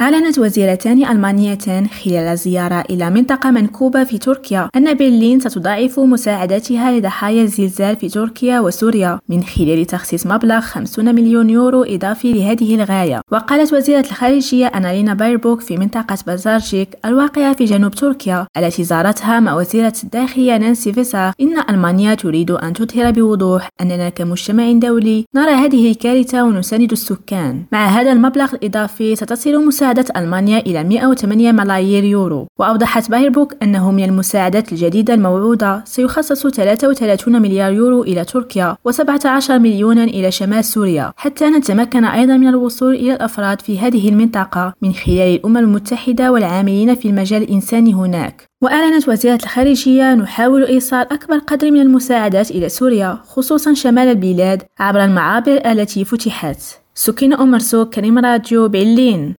أعلنت وزيرتان ألمانيتان خلال زيارة إلى منطقة منكوبة في تركيا أن برلين ستضاعف مساعدتها لضحايا الزلزال في تركيا وسوريا من خلال تخصيص مبلغ 50 مليون يورو إضافي لهذه الغاية. وقالت وزيرة الخارجية أنالينا بايربوك في منطقة بازارجيك الواقعة في جنوب تركيا التي زارتها مع وزيرة الداخلية نانسي فيزر إن ألمانيا تريد أن تظهر بوضوح أننا كمجتمع دولي نرى هذه الكارثة ونساند السكان. مع هذا المبلغ الإضافي ستصل مساعدة مساعدة ألمانيا إلى 108 ملايير يورو. وأوضحت بايربوك أنه من المساعدات الجديدة الموعودة سيخصص 33 مليار يورو إلى تركيا و17 مليونا إلى شمال سوريا حتى نتمكن أيضا من الوصول إلى الأفراد في هذه المنطقة من خلال الأمم المتحدة والعاملين في المجال الإنساني هناك. وأعلنت وزيرة الخارجية نحاول إيصال أكبر قدر من المساعدات إلى سوريا خصوصا شمال البلاد عبر المعابر التي فتحت. سكين أمرسو كريم راديو برلين.